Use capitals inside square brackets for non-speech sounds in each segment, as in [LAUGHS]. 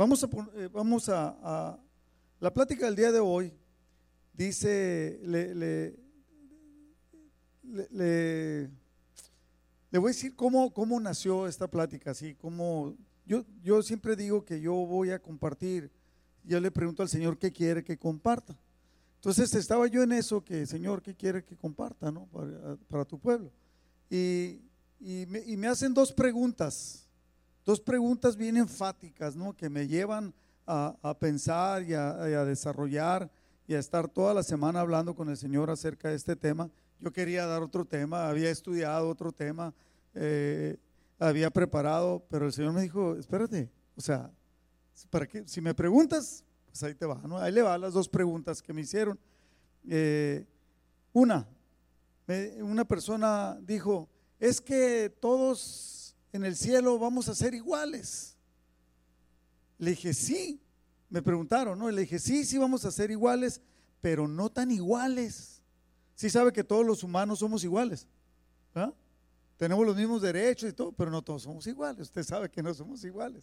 Vamos a, eh, vamos a, la plática del día de hoy. Dice, le, le, le, voy a decir cómo, nació esta plática, así como yo, siempre digo que yo voy a compartir. Yo le pregunto al Señor qué quiere que comparta. Entonces estaba yo en eso, que Señor, ¿qué quiere que comparta ¿no? para, tu pueblo? Y, me, y, me, hacen dos preguntas, dos preguntas bien enfáticas, ¿no? que me llevan a, a pensar y a, a, desarrollar y a estar toda la semana hablando con el Señor acerca de este tema. Yo quería dar otro tema, había estudiado otro tema, eh, había preparado, pero el Señor me dijo, espérate, o sea, para que, si me preguntas, pues ahí te va. Ahí le va las dos preguntas que me hicieron. Eh, una, una persona dijo, es que todos en el cielo vamos a ser iguales. Le dije, sí, me preguntaron, ¿no? Le dije, sí, sí vamos a ser iguales, pero no tan iguales. Sí sabe que todos los humanos somos iguales. Tenemos los mismos derechos y todo, pero no todos somos iguales. Usted sabe que no somos iguales.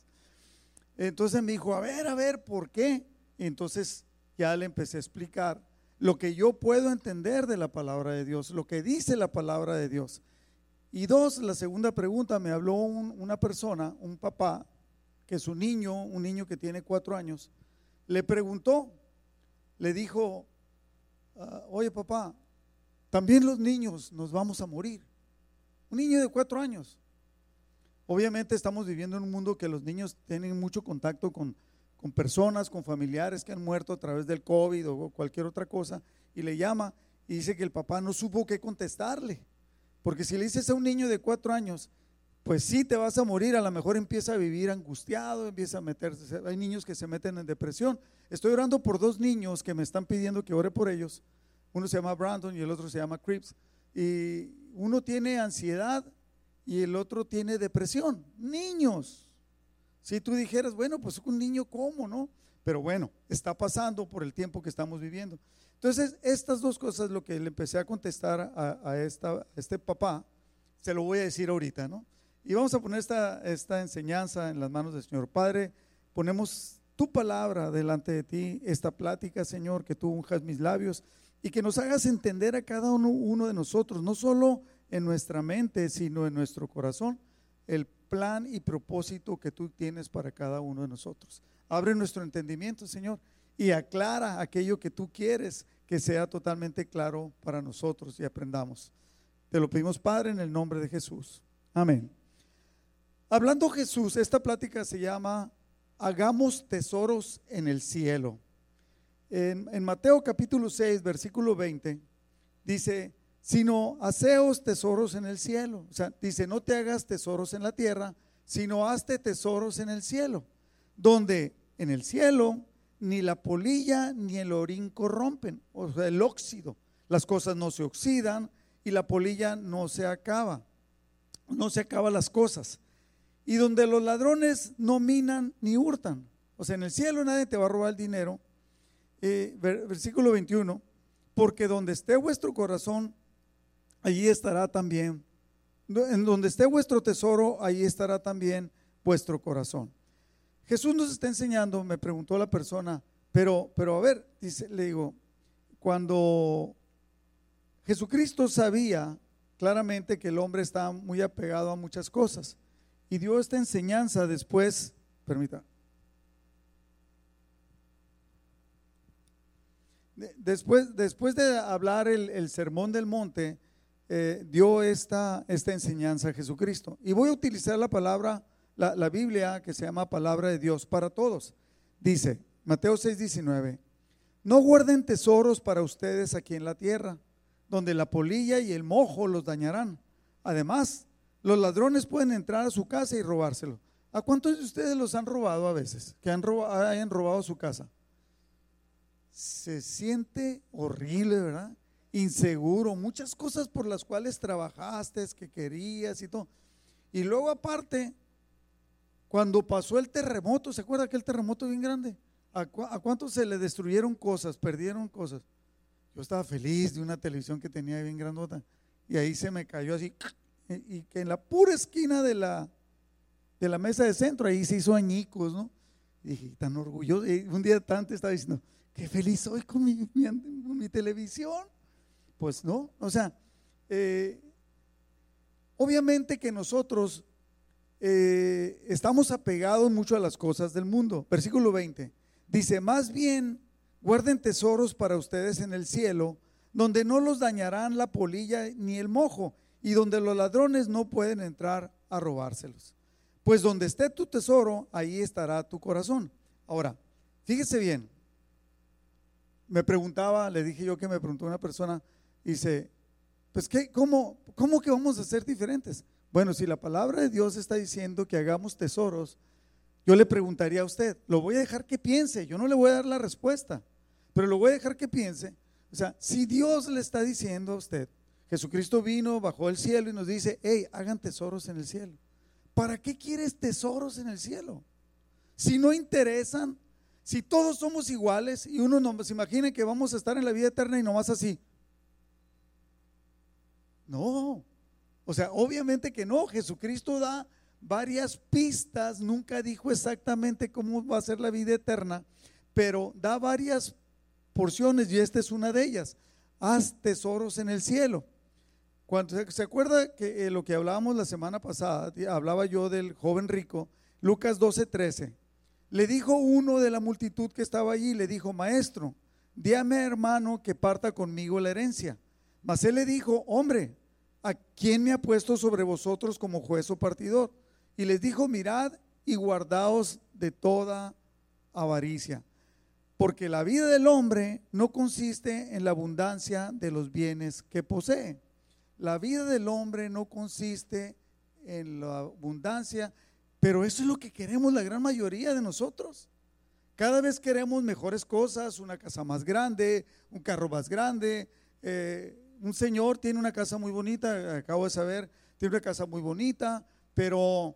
Entonces me dijo, a ver, a ver, ¿por qué? entonces ya le empecé a explicar lo que yo puedo entender de la palabra de Dios, lo que dice la palabra de Dios. Y dos, la segunda pregunta, me habló una persona, un papá, que su niño, un niño que tiene cuatro años, le preguntó, le dijo, ah, oye papá, también los niños nos vamos a morir. Un niño de cuatro años. Obviamente estamos viviendo en un mundo que los niños tienen mucho contacto con con personas, con familiares que han muerto a través del COVID o cualquier otra cosa, y le llama y dice que el papá no supo qué contestarle. Porque si le dices a un niño de cuatro años, pues sí te vas a morir, a lo mejor empieza a vivir angustiado, empieza a meterse, hay niños que se meten en depresión. Estoy orando por dos niños que me están pidiendo que ore por ellos. Uno se llama Brandon y el otro se llama Crips. Y uno tiene ansiedad y el otro tiene depresión. Niños. Si tú dijeras, bueno, pues un niño, ¿cómo, no? Pero bueno, está pasando por el tiempo que estamos viviendo. Entonces, estas dos cosas, lo que le empecé a contestar a, este papá, se lo voy a decir ahorita, ¿no? Y vamos a poner esta, esta enseñanza en las manos del Señor. Padre, ponemos tu palabra delante de ti, esta plática, Señor, que tú unjas mis labios y que nos hagas entender a cada uno, uno de nosotros, no solo en nuestra mente, sino en nuestro corazón, el plan y propósito que tú tienes para cada uno de nosotros. Abre nuestro entendimiento, Señor, y aclara aquello que tú quieres que sea totalmente claro para nosotros y aprendamos. Te lo pedimos, Padre, en el nombre de Jesús. Amén. Hablando Jesús, esta plática se llama Hagamos tesoros en el cielo. En, Mateo capítulo 6, versículo 20, dice, sino haceos tesoros en el cielo. O sea, dice, no te hagas tesoros en la tierra, sino hazte tesoros en el cielo, donde en el cielo ni la polilla ni el orín corrompen, o sea, el óxido. Las cosas no se oxidan y la polilla no se acaba, no se acaban las cosas. Y donde los ladrones no minan ni hurtan. O sea, en el cielo nadie te va a robar el dinero. Eh, versículo 21, porque donde esté vuestro corazón, allí estará también, en donde esté vuestro tesoro, allí estará también vuestro corazón. Jesús nos está enseñando, me preguntó la persona, pero, pero a ver, dice, le digo, cuando Jesucristo sabía claramente que el hombre está muy apegado a muchas cosas y dio esta enseñanza después, permita, después, después de hablar el, el sermón del monte, eh, dio esta, esta enseñanza a Jesucristo. Y voy a utilizar la palabra, la, Biblia que se llama palabra de Dios para todos. Dice, Mateo 6:19, no guarden tesoros para ustedes aquí en la tierra, donde la polilla y el mojo los dañarán. Además, los ladrones pueden entrar a su casa y robárselo. ¿A cuántos de ustedes los han robado a veces? Que han hayan robado su casa. Se siente horrible, ¿verdad? inseguro, muchas cosas por las cuales trabajaste, que querías y todo. Y luego aparte, cuando pasó el terremoto, ¿se acuerda aquel terremoto bien grande? ¿A, cuántos se le destruyeron cosas, perdieron cosas? Yo estaba feliz de una televisión que tenía bien grandota y ahí se me cayó así y que en la pura esquina de la, de la mesa de centro ahí se hizo añicos, ¿no? Y dije, tan orgulloso. Y un día tanto estaba diciendo, qué feliz soy con mi, mi, televisión. Pues no, o sea, eh, obviamente que nosotros eh, estamos apegados mucho a las cosas del mundo. Versículo 20 dice, más bien guarden tesoros para ustedes en el cielo, donde no los dañarán la polilla ni el mojo, y donde los ladrones no pueden entrar a robárselos. Pues donde esté tu tesoro, ahí estará tu corazón. Ahora, fíjese bien, me preguntaba, le dije yo que me preguntó una persona, dice, pues ¿qué, cómo, ¿cómo que vamos a ser diferentes? Bueno, si la palabra de Dios está diciendo que hagamos tesoros, yo le preguntaría a usted, lo voy a dejar que piense, yo no le voy a dar la respuesta, pero lo voy a dejar que piense. O sea, si Dios le está diciendo a usted, Jesucristo vino, bajó el cielo y nos dice, hey, hagan tesoros en el cielo. ¿Para qué quieres tesoros en el cielo? Si no interesan, si todos somos iguales y uno no se imagina que vamos a estar en la vida eterna y nomás así. No, o sea, obviamente que no. Jesucristo da varias pistas, nunca dijo exactamente cómo va a ser la vida eterna, pero da varias porciones y esta es una de ellas. Haz tesoros en el cielo. Cuando se, acuerda que eh, lo que hablábamos la semana pasada, hablaba yo del joven rico, Lucas 12, 13. Le dijo uno de la multitud que estaba allí, le dijo, maestro, díame hermano que parta conmigo la herencia. Mas él le dijo, hombre, ¿a quién me ha puesto sobre vosotros como juez o partidor? Y les dijo, mirad y guardaos de toda avaricia, porque la vida del hombre no consiste en la abundancia de los bienes que posee. La vida del hombre no consiste en la abundancia, pero eso es lo que queremos la gran mayoría de nosotros. Cada vez queremos mejores cosas, una casa más grande, un carro más grande. Eh, un señor tiene una casa muy bonita, acabo de saber, tiene una casa muy bonita, pero,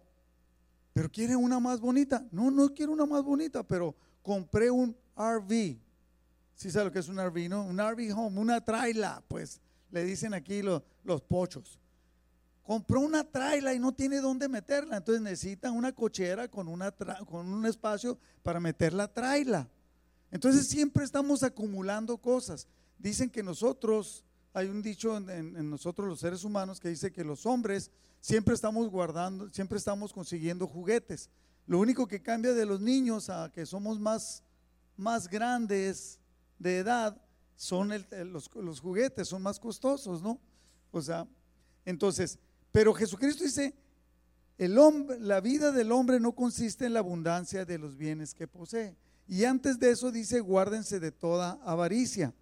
pero quiere una más bonita. No, no quiero una más bonita, pero compré un RV. ¿Sí sabe lo que es un RV, no? Un RV home, una traila, pues le dicen aquí los, pochos. Compró una traila y no tiene dónde meterla, entonces necesita una cochera con, con un espacio para meter la traila. Entonces siempre estamos acumulando cosas. Dicen que nosotros, hay un dicho en, nosotros los seres humanos que dice que los hombres siempre estamos guardando, siempre estamos consiguiendo juguetes. Lo único que cambia de los niños a que somos más, más grandes de edad son los, juguetes, son más costosos, ¿no? O sea, entonces, pero Jesucristo dice, el hombre, la vida del hombre no consiste en la abundancia de los bienes que posee. Y antes de eso dice, guárdense de toda avaricia.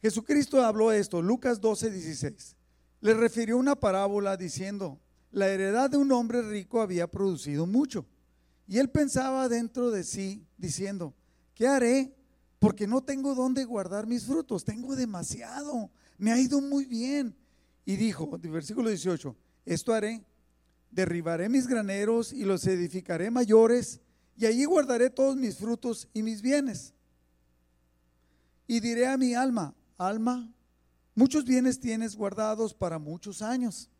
Jesucristo habló esto, Lucas 12, 16. Le refirió una parábola diciendo, la heredad de un hombre rico había producido mucho. Y él pensaba dentro de sí, diciendo, ¿qué haré? porque no tengo dónde guardar mis frutos, tengo demasiado, me ha ido muy bien. Y dijo, versículo 18, esto haré, derribaré mis graneros y los edificaré mayores, y allí guardaré todos mis frutos y mis bienes. Y diré a mi alma, alma, muchos bienes tienes guardados para muchos años.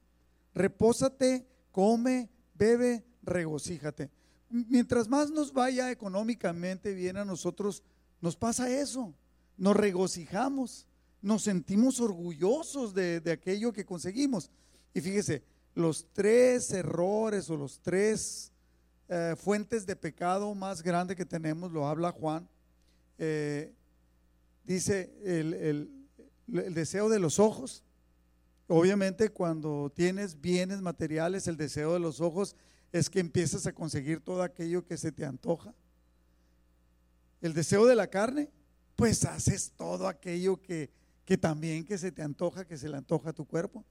Repósate, come, bebe, regocíjate. Mientras más nos vaya económicamente bien a nosotros, nos pasa eso, nos regocijamos, nos sentimos orgullosos de, aquello que conseguimos. Y fíjese, los tres errores o los tres eh, fuentes de pecado más grandes que tenemos, lo habla Juan, eh, dice el, el deseo de los ojos. Obviamente cuando tienes bienes materiales, el deseo de los ojos es que empiezas a conseguir todo aquello que se te antoja el deseo de la carne, pues haces todo aquello que, que también que se te antoja, que se le antoja a tu cuerpo.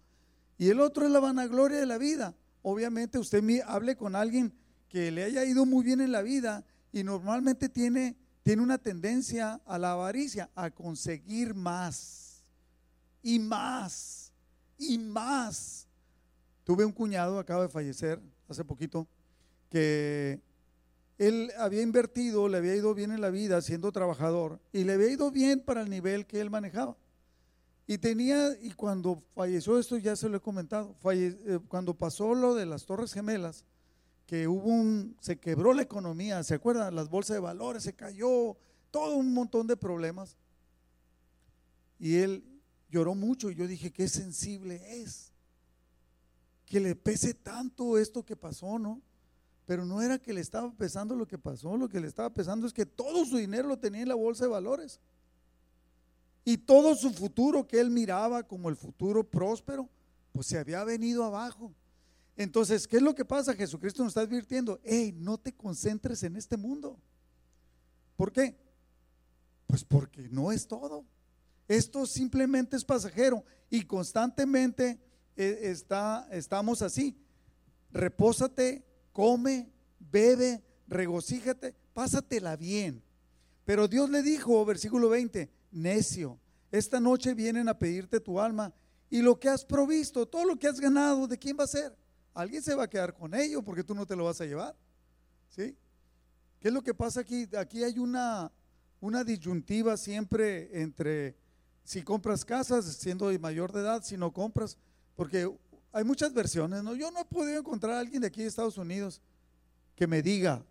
Y el otro es la vanagloria de la vida. Obviamente usted hable con alguien que le haya ido muy bien en la vida y normalmente tiene, tiene una tendencia a la avaricia, a conseguir más y más y más. Tuve un cuñado, acaba de fallecer hace poquito, que él había invertido, le había ido bien en la vida siendo trabajador y le había ido bien para el nivel que él manejaba. Y tenía, y cuando falleció esto ya se lo he comentado, eh, cuando pasó lo de las Torres Gemelas, que hubo un, se quebró la economía, ¿se acuerdan? Las bolsas de valores se cayó, todo un montón de problemas. Y él lloró mucho y yo dije, qué sensible es. Que le pese tanto esto que pasó, ¿no? Pero no era que le estaba pesando lo que pasó, lo que le estaba pesando es que todo su dinero lo tenía en la bolsa de valores. Y todo su futuro que él miraba como el futuro próspero, pues se había venido abajo. Entonces, ¿qué es lo que pasa? Jesucristo nos está advirtiendo, hey, no te concentres en este mundo. ¿Por qué? Pues porque no es todo. Esto simplemente es pasajero y constantemente eh, está, estamos así. Repósate, come, bebe, regocíjate, pásatela bien. Pero Dios le dijo, versículo 20, necio, esta noche vienen a pedirte tu alma y lo que has provisto, todo lo que has ganado, ¿de quién va a ser? Alguien se va a quedar con ello porque tú no te lo vas a llevar. ¿Sí? ¿Qué es lo que pasa aquí? Aquí hay una, una disyuntiva siempre entre si compras casas siendo mayor de edad, si no compras, porque hay muchas versiones. Yo no he podido encontrar a alguien de aquí de Estados Unidos que me diga,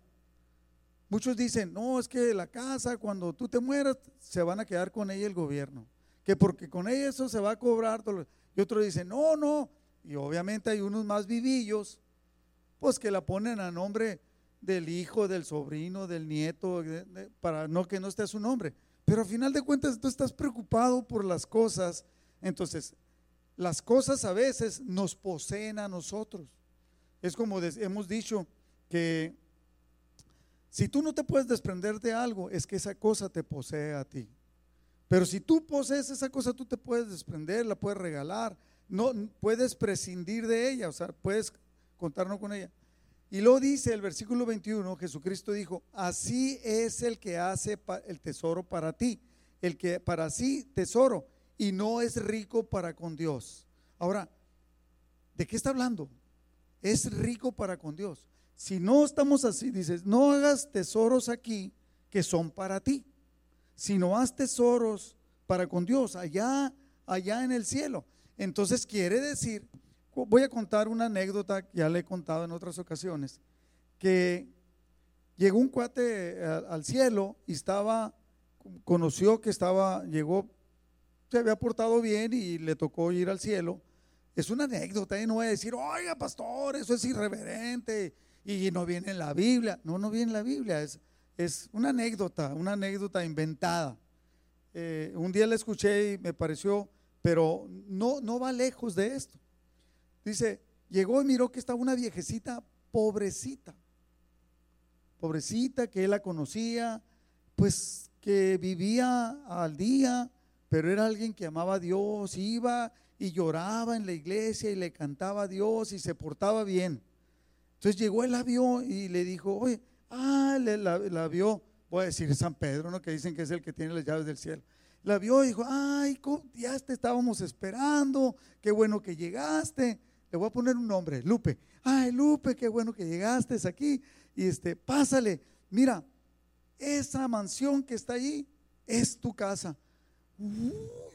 muchos dicen, no, es que la casa cuando tú te mueras se van a quedar con ella el gobierno, que porque con ella eso se va a cobrar, y otros dicen, no, no, y obviamente hay unos más vivillos, pues que la ponen a nombre del hijo, del sobrino, del nieto, para no que no esté a su nombre. Pero al final de cuentas tú estás preocupado por las cosas. Entonces, las cosas a veces nos poseen a nosotros. Es como hemos dicho que si tú no te puedes desprender de algo, es que esa cosa te posee a ti. Pero si tú posees esa cosa, tú te puedes desprender, la puedes regalar, no puedes prescindir de ella, o sea, puedes contarnos con ella. Y luego dice el versículo 21, Jesucristo dijo, así es el que hace el tesoro para ti, el que para sí tesoro y no es rico para con Dios. Ahora, ¿de qué está hablando? Es rico para con Dios. Si no estamos así, dices, no hagas tesoros aquí que son para ti, sino haz tesoros para con Dios, allá, allá en el cielo. Entonces quiere decir Voy a contar una anécdota que ya le he contado en otras ocasiones, que llegó un cuate eh, al cielo y estaba, conoció que estaba, llegó, se había portado bien y le tocó ir al cielo. Es una anécdota y no voy a decir, oiga pastor, eso es irreverente y no viene en la Biblia. No, no viene en la Biblia, es, es una anécdota, una anécdota inventada. Eh, un día la escuché y me pareció, pero no, no va lejos de esto. Dice, llegó y miró que estaba una viejecita pobrecita, pobrecita que él la conocía, pues que vivía al día, pero era alguien que amaba a Dios, iba y lloraba en la iglesia y le cantaba a Dios y se portaba bien. Entonces llegó, él la vio y le dijo, oye, ah, la, vio, voy a decir San Pedro, ¿no? Que dicen que es el que tiene las llaves del cielo. La vio y dijo, ay, ya te estábamos esperando, qué bueno que llegaste le voy a poner un nombre, Lupe. Ay, Lupe, qué bueno que llegaste aquí. Y este, pásale, mira, esa mansión que está ahí es tu casa.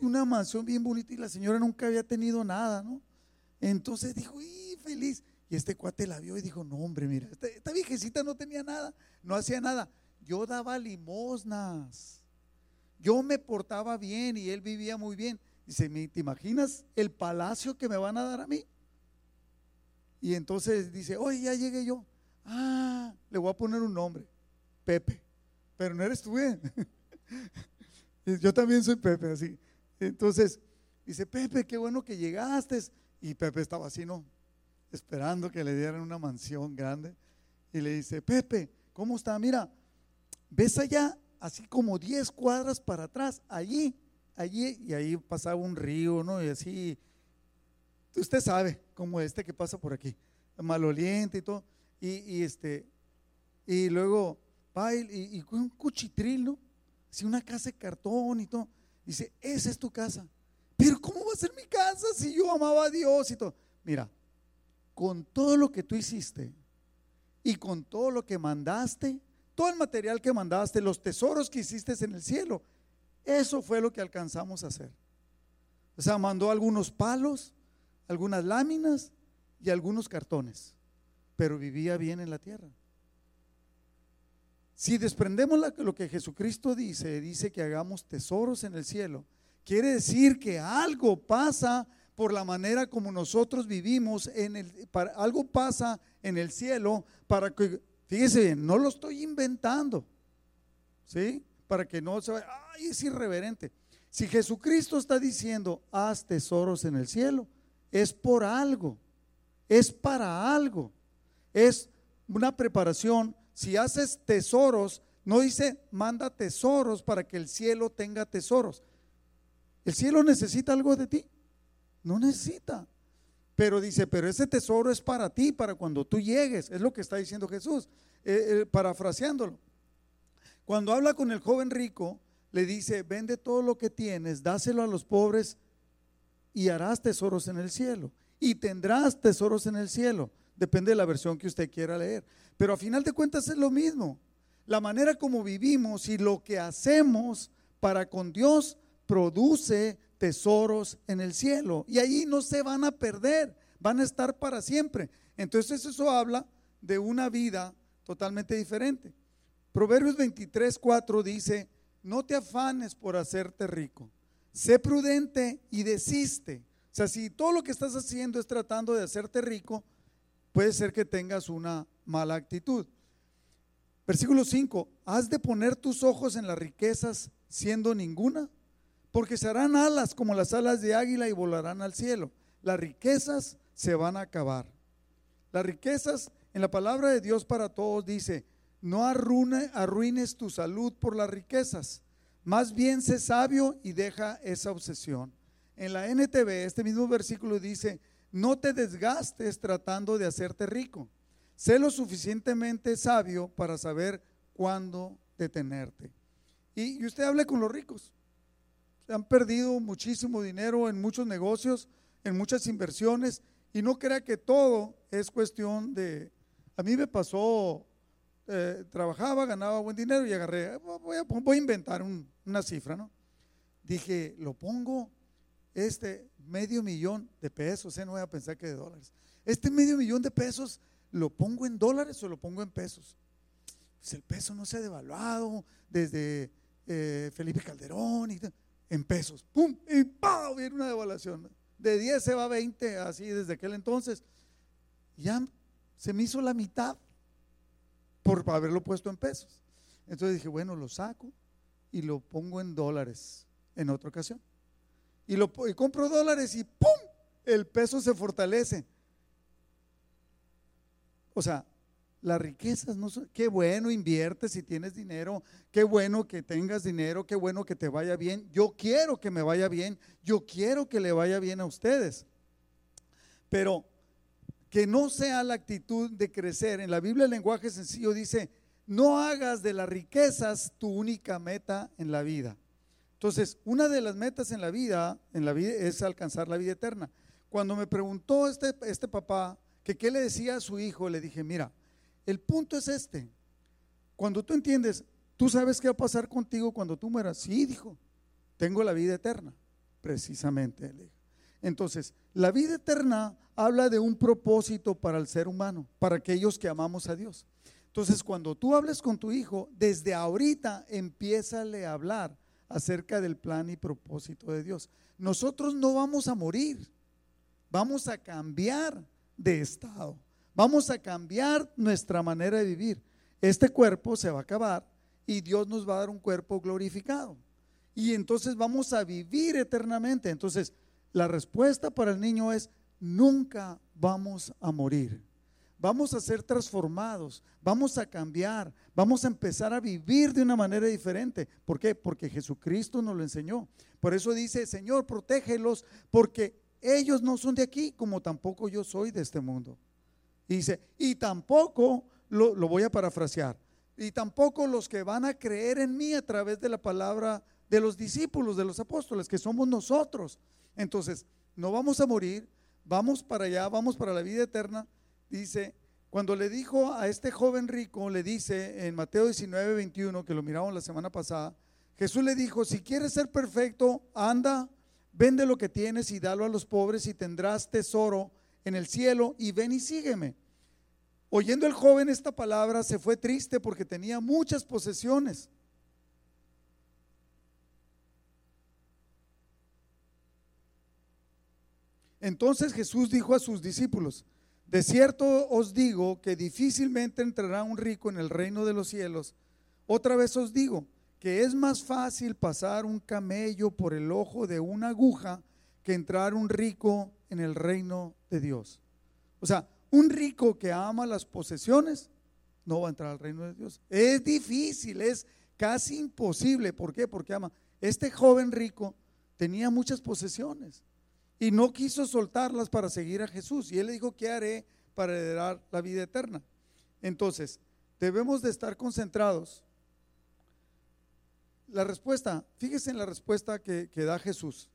una mansión bien bonita y la señora nunca había tenido nada, ¿no? Entonces dijo, y feliz. Y este cuate la vio y dijo, no, hombre, mira, esta, esta viejecita no tenía nada, no hacía nada. Yo daba limosnas. Yo me portaba bien y él vivía muy bien. Dice, ¿te imaginas el palacio que me van a dar a mí? Y entonces dice, oye, ya llegué yo. Ah, le voy a poner un nombre, Pepe. Pero no eres tú, ¿eh? [LAUGHS] yo también soy Pepe, así. Entonces, dice, Pepe, qué bueno que llegaste. Y Pepe estaba así, ¿no? Esperando que le dieran una mansión grande. Y le dice, Pepe, ¿cómo está? Mira, ves allá, así como 10 cuadras para atrás, allí, allí, y ahí pasaba un río, ¿no? Y así, usted sabe, como este que pasa por aquí, maloliente y todo, y, este, y luego va y, con un cuchitril, ¿no? Si una casa de cartón y todo, dice, esa es tu casa. Pero ¿cómo va a ser mi casa si yo amaba a Dios y todo? Mira, con todo lo que tú hiciste y con todo lo que mandaste, todo el material que mandaste, los tesoros que hiciste en el cielo, eso fue lo que alcanzamos a hacer. O sea, mandó algunos palos, algunas láminas y algunos cartones. pero vivía bien en la tierra. Si desprendemos lo que Jesucristo dice, dice que hagamos tesoros en el cielo, quiere decir que algo pasa por la manera como nosotros vivimos, en el, algo pasa en el cielo para que, fíjese bien, no lo estoy inventando, ¿sí? Para que no se vaya, ay, es irreverente. Si Jesucristo está diciendo, haz tesoros en el cielo, es por algo, es para algo, es una preparación. Si haces tesoros, no dice, manda tesoros para que el cielo tenga tesoros. ¿El cielo necesita algo de ti? No necesita. Pero dice, pero ese tesoro es para ti, para cuando tú llegues. Es lo que está diciendo Jesús, eh, eh, parafraseándolo. Cuando habla con el joven rico, le dice, vende todo lo que tienes, dáselo a los pobres y harás tesoros en el cielo. Y tendrás tesoros en el cielo. Depende de la versión que usted quiera leer. Pero a final de cuentas es lo mismo. La manera como vivimos y lo que hacemos para con Dios produce tesoros en el cielo. Y ahí no se van a perder, van a estar para siempre. Entonces eso habla de una vida totalmente diferente. Proverbios 23, 4 dice, no te afanes por hacerte rico, sé prudente y desiste. O sea, si todo lo que estás haciendo es tratando de hacerte rico, puede ser que tengas una mala actitud. Versículo 5, has de poner tus ojos en las riquezas siendo ninguna porque serán alas como las alas de águila y volarán al cielo. Las riquezas se van a acabar. Las riquezas, en la palabra de Dios para todos dice, no arruines tu salud por las riquezas, más bien sé sabio y deja esa obsesión. En la NTV, este mismo versículo dice, no te desgastes tratando de hacerte rico. Sé lo suficientemente sabio para saber cuándo detenerte. Y, usted hable con los ricos han perdido muchísimo dinero en muchos negocios, en muchas inversiones, y no crea que todo es cuestión de... A mí me pasó, eh, trabajaba, ganaba buen dinero y agarré, voy a, inventar una cifra, ¿no? Dije, lo pongo este medio millón de pesos, eh, no voy a pensar que de dólares. Este medio millón de pesos, ¿lo pongo en dólares o lo pongo en pesos? Pues el peso no se ha devaluado desde eh, Felipe Calderón y en pesos. ¡Pum! Y ¡pau! Viene una devaluación. De 10 se va a 20, así desde aquel entonces. Ya se me hizo la mitad por haberlo puesto en pesos. Entonces dije, bueno, lo saco y lo pongo en dólares en otra ocasión. Y, lo, compro dólares y ¡pum! El peso se fortalece. O sea, las riquezas no son, qué bueno inviertes si tienes dinero, qué bueno que tengas dinero, qué bueno que te vaya bien. Yo quiero que me vaya bien, yo quiero que le vaya bien a ustedes. Pero que no sea la actitud de crecer. En la Biblia el lenguaje sencillo dice, no hagas de las riquezas tu única meta en la vida. Entonces, una de las metas en la vida, en la vida es alcanzar la vida eterna. Cuando me preguntó este, este papá que qué le decía a su hijo, le dije, mira, el punto es este. Cuando tú entiendes, tú sabes qué va a pasar contigo cuando tú mueras. Sí, dijo, tengo la vida eterna. Precisamente, Entonces, la vida eterna habla de un propósito para el ser humano, para aquellos que amamos a Dios. Entonces, cuando tú hables con tu hijo, desde ahorita empiézale a hablar acerca del plan y propósito de Dios. Nosotros no vamos a morir, vamos a cambiar de estado. Vamos a cambiar nuestra manera de vivir. Este cuerpo se va a acabar y Dios nos va a dar un cuerpo glorificado. Y entonces vamos a vivir eternamente. Entonces, la respuesta para el niño es, nunca vamos a morir. Vamos a ser transformados, vamos a cambiar, vamos a empezar a vivir de una manera diferente. ¿Por qué? Porque Jesucristo nos lo enseñó. Por eso dice, Señor, protégelos, porque ellos no son de aquí, como tampoco yo soy de este mundo. Y dice, y tampoco, lo, lo voy a parafrasear, y tampoco los que van a creer en mí a través de la palabra de los discípulos, de los apóstoles, que somos nosotros. Entonces, no vamos a morir, vamos para allá, vamos para la vida eterna. Dice, cuando le dijo a este joven rico, le dice en Mateo 19, 21, que lo miramos la semana pasada, Jesús le dijo, si quieres ser perfecto, anda, vende lo que tienes y dalo a los pobres y tendrás tesoro en el cielo y ven y sígueme. Oyendo el joven esta palabra, se fue triste porque tenía muchas posesiones. Entonces Jesús dijo a sus discípulos, de cierto os digo que difícilmente entrará un rico en el reino de los cielos. Otra vez os digo que es más fácil pasar un camello por el ojo de una aguja que entrar un rico en el reino de Dios. O sea, un rico que ama las posesiones no va a entrar al reino de Dios. Es difícil, es casi imposible. ¿Por qué? Porque ama. Este joven rico tenía muchas posesiones y no quiso soltarlas para seguir a Jesús. Y él le dijo, ¿qué haré para heredar la vida eterna? Entonces, debemos de estar concentrados. La respuesta, fíjese en la respuesta que, que da Jesús.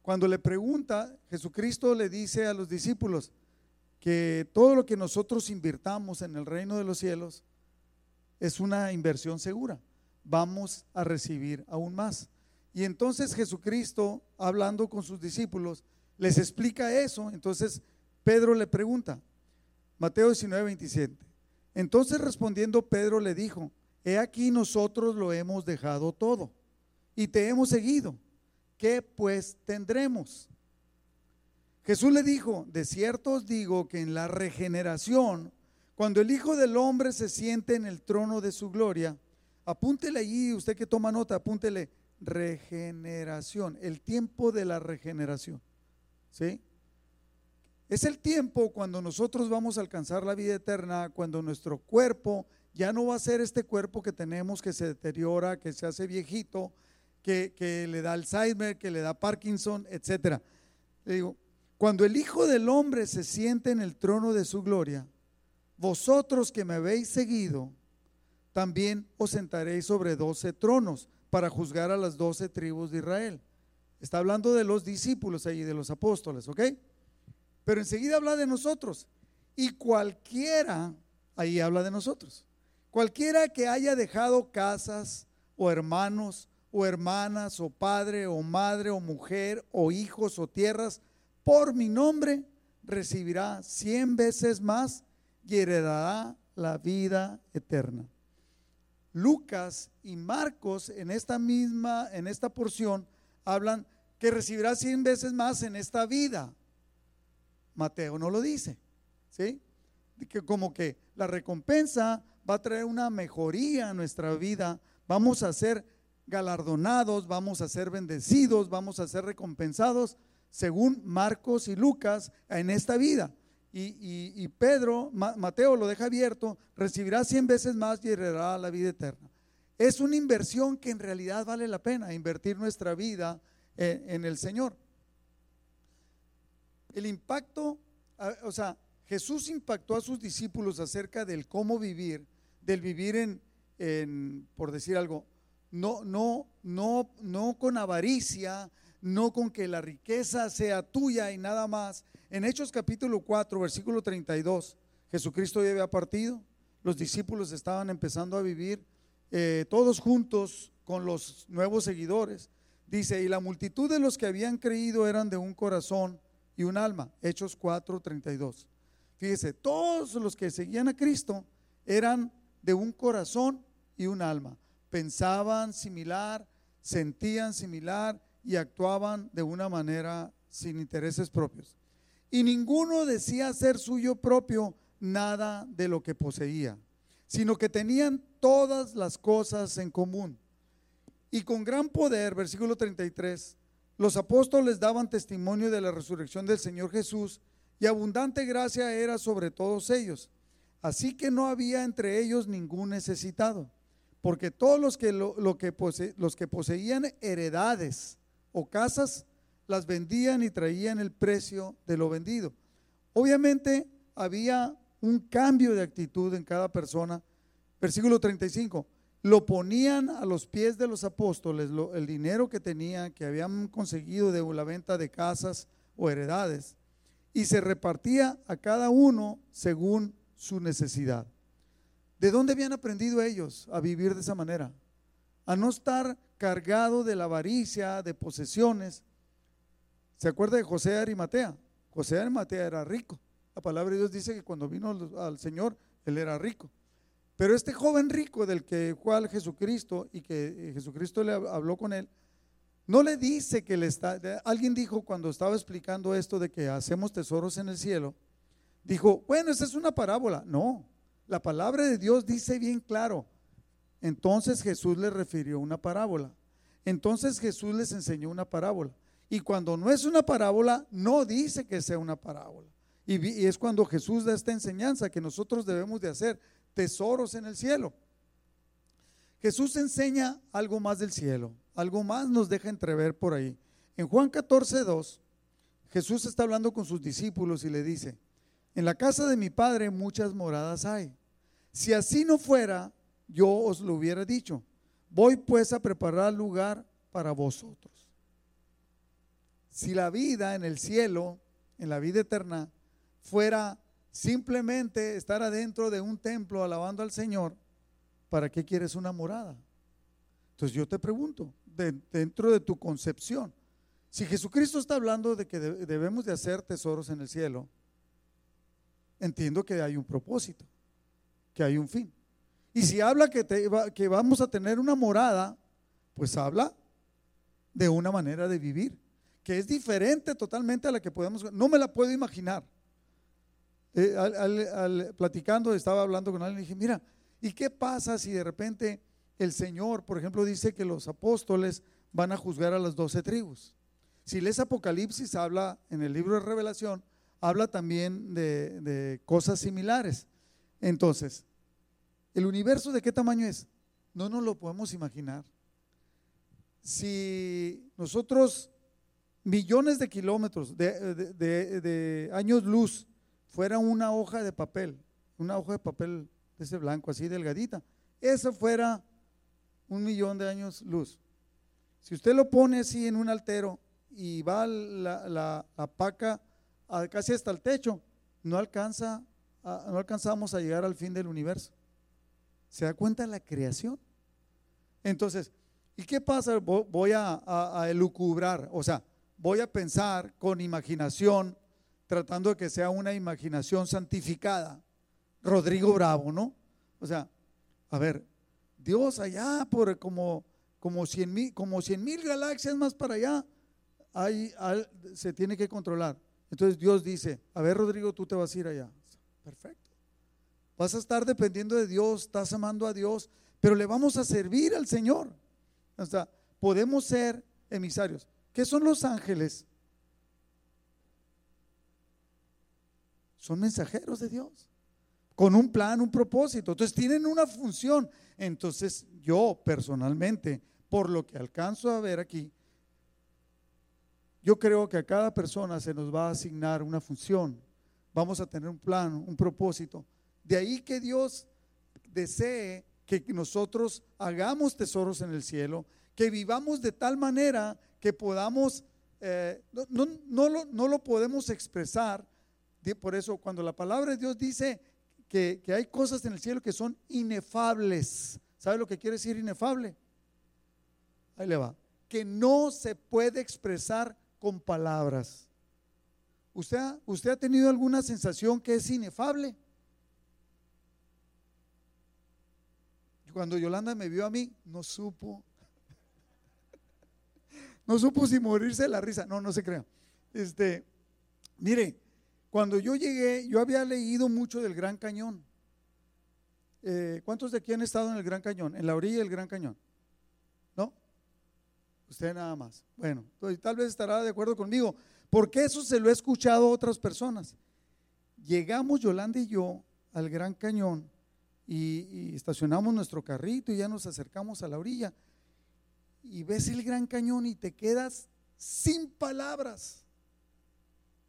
Cuando le pregunta, Jesucristo le dice a los discípulos que todo lo que nosotros invirtamos en el reino de los cielos es una inversión segura. Vamos a recibir aún más. Y entonces Jesucristo, hablando con sus discípulos, les explica eso. Entonces Pedro le pregunta, Mateo 19, 27. Entonces respondiendo Pedro le dijo, he aquí nosotros lo hemos dejado todo y te hemos seguido. ¿Qué pues tendremos? Jesús le dijo, de cierto os digo que en la regeneración, cuando el Hijo del Hombre se siente en el trono de su gloria, apúntele allí, usted que toma nota, apúntele regeneración, el tiempo de la regeneración. ¿Sí? Es el tiempo cuando nosotros vamos a alcanzar la vida eterna, cuando nuestro cuerpo ya no va a ser este cuerpo que tenemos que se deteriora, que se hace viejito, que, que le da Alzheimer, que le da Parkinson, etcétera. Le digo, cuando el Hijo del Hombre se siente en el trono de su gloria, vosotros que me habéis seguido, también os sentaréis sobre doce tronos para juzgar a las doce tribus de Israel. Está hablando de los discípulos ahí, de los apóstoles, ¿ok? Pero enseguida habla de nosotros. Y cualquiera, ahí habla de nosotros. Cualquiera que haya dejado casas o hermanos o hermanas o padre o madre o mujer o hijos o tierras por mi nombre, recibirá cien veces más y heredará la vida eterna. Lucas y Marcos en esta misma, en esta porción, hablan que recibirá cien veces más en esta vida. Mateo no lo dice, ¿sí? Que como que la recompensa va a traer una mejoría a nuestra vida, vamos a ser galardonados, vamos a ser bendecidos, vamos a ser recompensados, según Marcos y Lucas, en esta vida y, Pedro, Mateo lo deja abierto, recibirá cien veces más y heredará la vida eterna. Es una inversión que en realidad vale la pena, invertir nuestra vida en, en el Señor. El impacto, o sea, Jesús impactó a sus discípulos acerca del cómo vivir, del vivir en, en por decir algo, no, no, no, no con avaricia, no con que la riqueza sea tuya y nada más. En Hechos capítulo 4, versículo 32, Jesucristo ya había partido, los discípulos estaban empezando a vivir eh, todos juntos con los nuevos seguidores. Dice, y la multitud de los que habían creído eran de un corazón y un alma. Hechos 4, 32. Fíjese, todos los que seguían a Cristo eran de un corazón y un alma. Pensaban similar, sentían similar y actuaban de una manera sin intereses propios. Y ninguno decía ser suyo propio nada de lo que poseía, sino que tenían todas las cosas en común. Y con gran poder, versículo 33, los apóstoles daban testimonio de la resurrección del Señor Jesús y abundante gracia era sobre todos ellos. Así que no había entre ellos ningún necesitado, porque todos los que, lo, que, los que poseían heredades, o casas, las vendían y traían el precio de lo vendido. Obviamente había un cambio de actitud en cada persona. Versículo 35. Lo ponían a los pies de los apóstoles, el dinero que tenían, que habían conseguido de la venta de casas o heredades, y se repartía a cada uno según su necesidad. ¿De dónde habían aprendido ellos a vivir de esa manera? A no estar cargado de la avaricia, de posesiones. ¿Se acuerda de José Arimatea? José Arimatea era rico, La palabra de Dios dice que cuando vino al Señor, él era rico. Pero este joven rico del que fue al Jesucristo y que Jesucristo le habló con él, no le dice que le está, alguien dijo cuando estaba explicando esto de que hacemos tesoros en el cielo, dijo, bueno, esa es una parábola. No, la palabra de Dios dice bien claro. Entonces Jesús le refirió una parábola. Entonces Jesús les enseñó una parábola. Y cuando no es una parábola, no dice que sea una parábola. Y, y es cuando Jesús da esta enseñanza que nosotros debemos de hacer tesoros en el cielo. Jesús enseña algo más del cielo, algo más nos deja entrever por ahí. En Juan 14, 2, Jesús está hablando con sus discípulos y le dice, en la casa de mi Padre muchas moradas hay. Si así no fuera, yo os lo hubiera dicho. Voy pues a preparar lugar para vosotros. Si la vida en el cielo, en la vida eterna, fuera simplemente estar adentro de un templo alabando al Señor, ¿para qué quieres una morada? Entonces yo te pregunto, dentro de tu concepción, si Jesucristo está hablando de que debemos de hacer tesoros en el cielo, entiendo que hay un propósito, que hay un fin. Y si habla que, que vamos a tener una morada, pues habla de una manera de vivir, que es diferente totalmente a la que podemos, no me la puedo imaginar. Eh, platicando, estaba hablando con alguien y dije, mira, ¿Y qué pasa si de repente el Señor, por ejemplo, dice que los apóstoles van a juzgar a las doce tribus? Si lees Apocalipsis, habla en el libro de Revelación, habla también de, cosas similares. Entonces, ¿el universo de qué tamaño es? No nos lo podemos imaginar. Si nosotros millones de kilómetros de, años luz fuera una hoja de papel, una hoja de papel de ese blanco, así delgadita. Eso fuera un millón de años luz. Si usted lo pone así en un altero y va la, la, paca casi hasta el techo, no alcanza, no alcanzamos a llegar al fin del universo. ¿Se da cuenta la creación? Entonces, ¿y qué pasa? Voy a, elucubrar, o sea, voy a pensar con imaginación, tratando de que sea una imaginación santificada. Rodrigo Bravo, ¿no? O sea, a ver, Dios allá por como, como 100 mil, como mil galaxias más para allá, ahí, se tiene que controlar. Entonces Dios dice, a ver Rodrigo, tú te vas a ir allá. Perfecto. Vas a estar dependiendo de Dios, estás amando a Dios, pero le vamos a servir al Señor. O sea, podemos ser emisarios. ¿Qué son los ángeles? Son mensajeros de Dios con un plan, un propósito. Entonces tienen una función. Entonces yo personalmente, por lo que alcanzo a ver aquí, yo creo que a cada persona se nos va a asignar una función. Vamos a tener un plan, un propósito. De ahí que Dios desee que nosotros hagamos tesoros en el cielo, que vivamos de tal manera que podamos, eh, no, lo, no, lo, podemos expresar. Por eso cuando la palabra de Dios dice que, hay cosas en el cielo que son inefables. ¿Sabe lo que quiere decir inefable? Ahí le va. Que no se puede expresar con palabras. ¿Usted ¿Usted ha tenido alguna sensación que es inefable? Cuando Yolanda me vio a mí, no supo. No supo si morirse de la risa. No, no se crea. Este, mire, cuando yo llegué, yo había leído mucho del Gran Cañón. Eh, ¿Cuántos de aquí han estado en el Gran Cañón? En la orilla del Gran Cañón. ¿No? Usted nada más. Bueno, tal vez estará de acuerdo conmigo, porque eso se lo he escuchado a otras personas. Llegamos Yolanda y yo al Gran Cañón y, estacionamos nuestro carrito y ya nos acercamos a la orilla y ves el Gran Cañón y te quedas sin palabras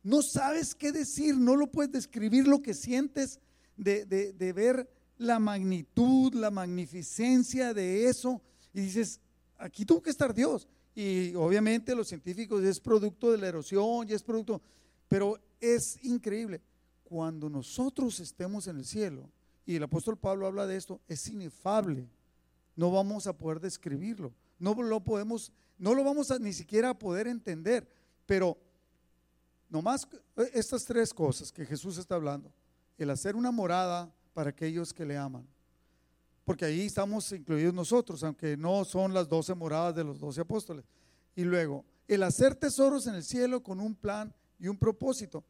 no sabes qué decir, no lo puedes describir lo que sientes de, ver la magnitud, la magnificencia de eso. Y dices, aquí tuvo que estar Dios. Y obviamente los científicos es producto de la erosión y es producto, pero es increíble. Cuando nosotros estemos en el cielo, y el apóstol Pablo habla de esto, es inefable. No vamos a poder describirlo. No lo podemos, no lo vamos a ni siquiera a poder entender. Pero Nomás estas tres cosas que Jesús está hablando. El hacer una morada para aquellos que le aman. Porque ahí estamos incluidos nosotros, aunque no son las doce moradas de los doce apóstoles. Y luego, el hacer tesoros en el cielo con un plan y un propósito.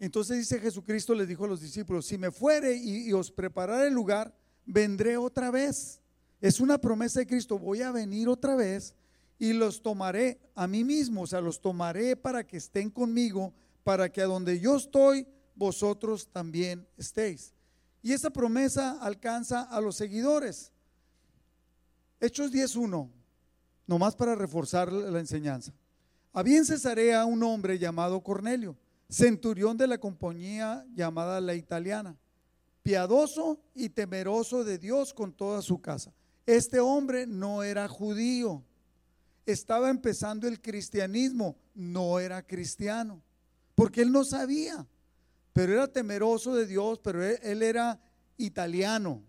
Entonces dice Jesucristo, les dijo a los discípulos, si me fuere y, os prepararé el lugar, vendré otra vez. Es una promesa de Cristo, voy a venir otra vez y los tomaré a mí mismo, o sea, los tomaré para que estén conmigo, para que a donde yo estoy, vosotros también estéis. Y esa promesa alcanza a los seguidores. Hechos 10.1, nomás para reforzar la enseñanza. Había en Cesarea un hombre llamado Cornelio centurión de la compañía llamada la italiana, piadoso y temeroso de Dios con toda su casa. Este hombre no era judío, estaba empezando el cristianismo, no era cristiano, porque él no sabía, pero era temeroso de Dios, pero él, era italiano,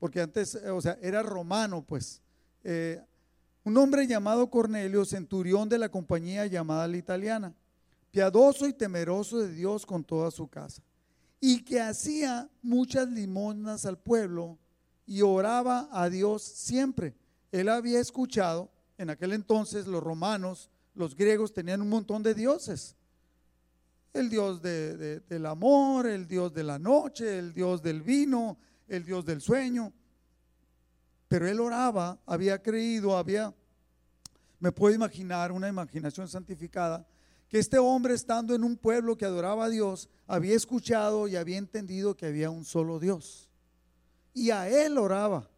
porque antes, o sea, era romano, pues. Eh, un hombre llamado Cornelio, centurión de la compañía llamada la italiana piadoso y temeroso de Dios con toda su casa, y que hacía muchas limosnas al pueblo y oraba a Dios siempre. Él había escuchado, en aquel entonces los romanos, los griegos tenían un montón de dioses. El dios del amor, el dios de la noche, el dios del vino, el dios del sueño. Pero él oraba, había creído, había, me puedo imaginar una imaginación santificada, que este hombre estando en un pueblo que adoraba a Dios, había escuchado y había entendido que había un solo Dios. Y a él oraba,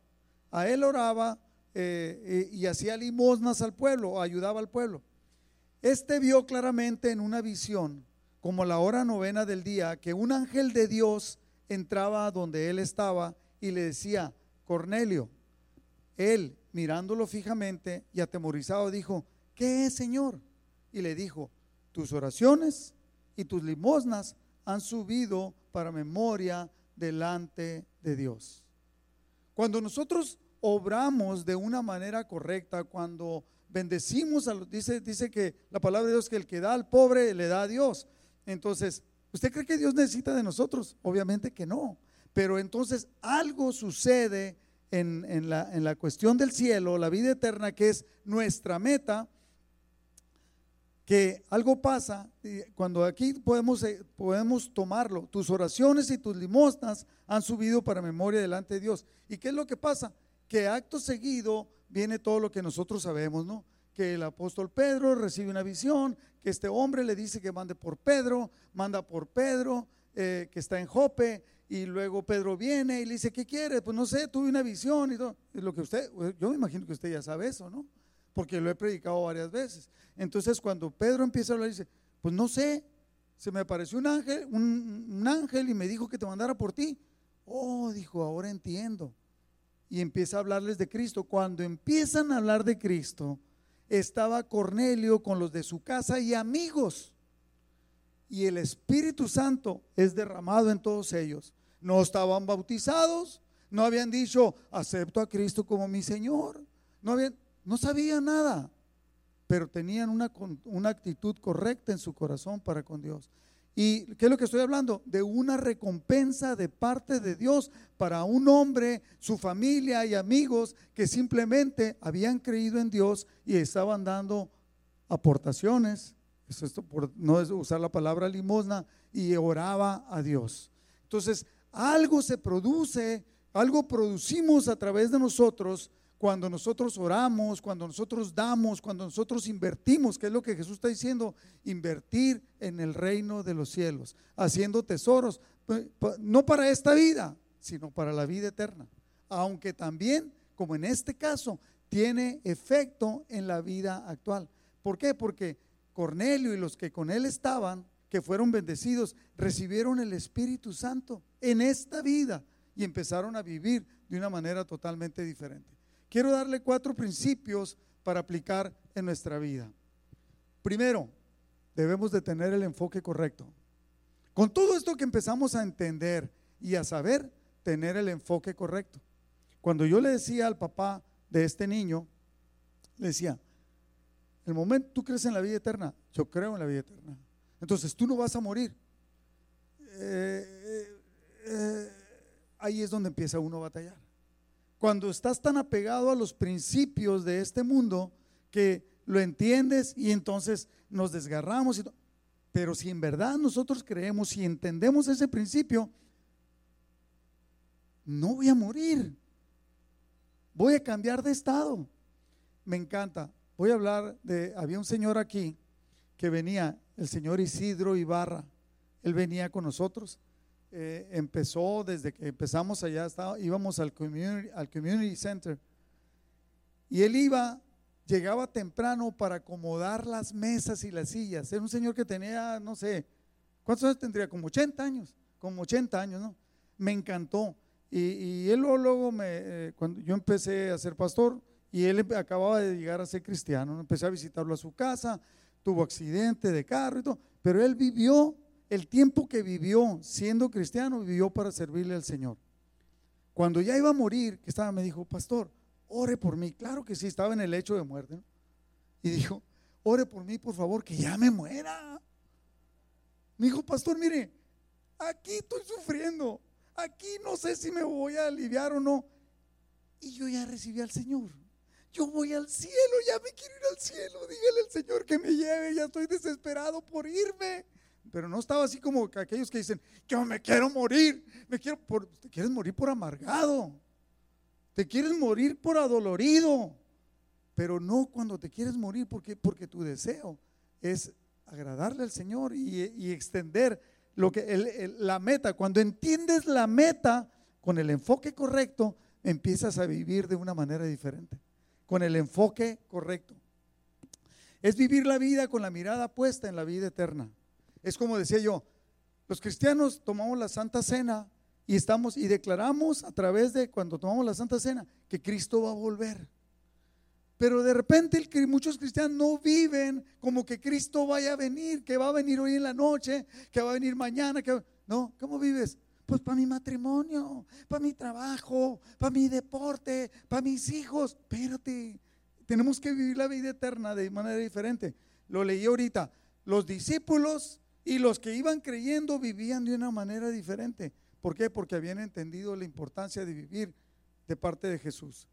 a él oraba eh, eh, y hacía limosnas al pueblo, ayudaba al pueblo. Este vio claramente en una visión, como la hora novena del día, que un ángel de Dios entraba donde él estaba y le decía, Cornelio, él mirándolo fijamente y atemorizado dijo, ¿qué es, Señor? Y le dijo, tus oraciones y tus limosnas han subido para memoria delante de Dios. Cuando nosotros obramos de una manera correcta, cuando bendecimos a los, dice, dice que la palabra de Dios que el que da al pobre le da a Dios. Entonces, ¿usted cree que Dios necesita de nosotros? Obviamente que no. Pero entonces algo sucede en, en, la, en la cuestión del cielo, la vida eterna, que es nuestra meta que algo pasa cuando aquí podemos, eh, podemos tomarlo. Tus oraciones y tus limosnas han subido para memoria delante de Dios. ¿Y qué es lo que pasa? Que acto seguido viene todo lo que nosotros sabemos, ¿no? Que el apóstol Pedro recibe una visión, que este hombre le dice que mande por Pedro, manda por Pedro, eh, que está en Jope, y luego Pedro viene y le dice, ¿qué quiere? Pues no sé, tuve una visión y todo. lo que usted, yo me imagino que usted ya sabe eso, ¿no? Porque lo he predicado varias veces. Entonces cuando Pedro empieza a hablar, dice, pues no sé, se me apareció un ángel, un, ángel y me dijo que te mandara por ti. Oh, dijo, ahora entiendo. Y empieza a hablarles de Cristo. Cuando empiezan a hablar de Cristo, estaba Cornelio con los de su casa y amigos. Y el Espíritu Santo es derramado en todos ellos. No estaban bautizados, no habían dicho, acepto a Cristo como mi Señor. No habían, no sabían nada, pero tenían una, una actitud correcta en su corazón para con Dios. ¿Y qué es lo que estoy hablando? De una recompensa de parte de Dios para un hombre, su familia y amigos que simplemente habían creído en Dios y estaban dando aportaciones, por no es usar la palabra limosna, y oraba a Dios. Entonces, algo se produce, algo producimos a través de nosotros cuando nosotros oramos, cuando nosotros damos, cuando nosotros invertimos, que es lo que Jesús está diciendo, invertir en el reino de los cielos, haciendo tesoros, no para esta vida, sino para la vida eterna. Aunque también, como en este caso, tiene efecto en la vida actual. ¿Por qué? Porque Cornelio y los que con él estaban, que fueron bendecidos, recibieron el Espíritu Santo en esta vida y empezaron a vivir de una manera totalmente diferente. Quiero darle cuatro principios para aplicar en nuestra vida. Primero, debemos de tener el enfoque correcto. Con todo esto que empezamos a entender y a saber, tener el enfoque correcto. Cuando yo le decía al papá de este niño, le decía, el momento tú crees en la vida eterna, yo creo en la vida eterna. Entonces tú no vas a morir. Eh, eh, ahí es donde empieza uno a batallar. Cuando estás tan apegado a los principios de este mundo que lo entiendes y entonces nos desgarramos. pero si en verdad nosotros creemos y entendemos ese principio, no voy a morir. Voy a cambiar de estado. Me encanta. Voy a hablar de, había un señor aquí que venía, el señor Isidro Ibarra. Él venía con nosotros. Eh, empezó desde que empezamos allá, estaba, íbamos al community, al community Center. Y él iba, llegaba temprano para acomodar las mesas y las sillas. Era un señor que tenía, no sé, ¿cuántos años tendría? Como 80 años, como 80 años, ¿no? Me encantó. Y, él luego, me, eh, cuando yo empecé a ser pastor, y él acababa de llegar a ser cristiano, empecé a visitarlo a su casa, tuvo accidente de carro y todo, pero él vivió el tiempo que vivió siendo cristiano, vivió para servirle al Señor. Cuando ya iba a morir, que estaba, me dijo, pastor, ore por mí. Claro que sí, estaba en el lecho de muerte. Y dijo, ore por mí, por favor, que ya me muera. Me dijo, pastor, mire, aquí estoy sufriendo aquí no sé si me voy a aliviar o no. Y yo ya recibí al Señor. Yo voy al cielo, ya me quiero ir al cielo. Dígale al Señor que me lleve, ya estoy desesperado por irme. Pero no estaba así como aquellos que dicen, yo me quiero morir, me quiero por, te quieres morir por amargado, te quieres morir por adolorido, pero no cuando te quieres morir porque, porque tu deseo es agradarle al Señor y, y extender lo que, la meta. Cuando entiendes la meta con el enfoque correcto, empiezas a vivir de una manera diferente. Con el enfoque correcto. Es vivir la vida con la mirada puesta en la vida eterna. Es como decía yo, los cristianos tomamos la Santa Cena y estamos y declaramos a través de cuando tomamos la Santa Cena que Cristo va a volver. Pero de repente muchos cristianos no viven como que Cristo vaya a venir, que va a venir hoy en la noche, que va a venir mañana. Que, no, ¿cómo vives? Pues para mi matrimonio, para mi trabajo, para mi deporte, para mis hijos. Espérate, tenemos que vivir la vida eterna de manera diferente. Lo leí ahorita. Los discípulos y los que iban creyendo vivían de una manera diferente. ¿Por qué? Porque habían entendido la importancia de vivir de parte de Jesús.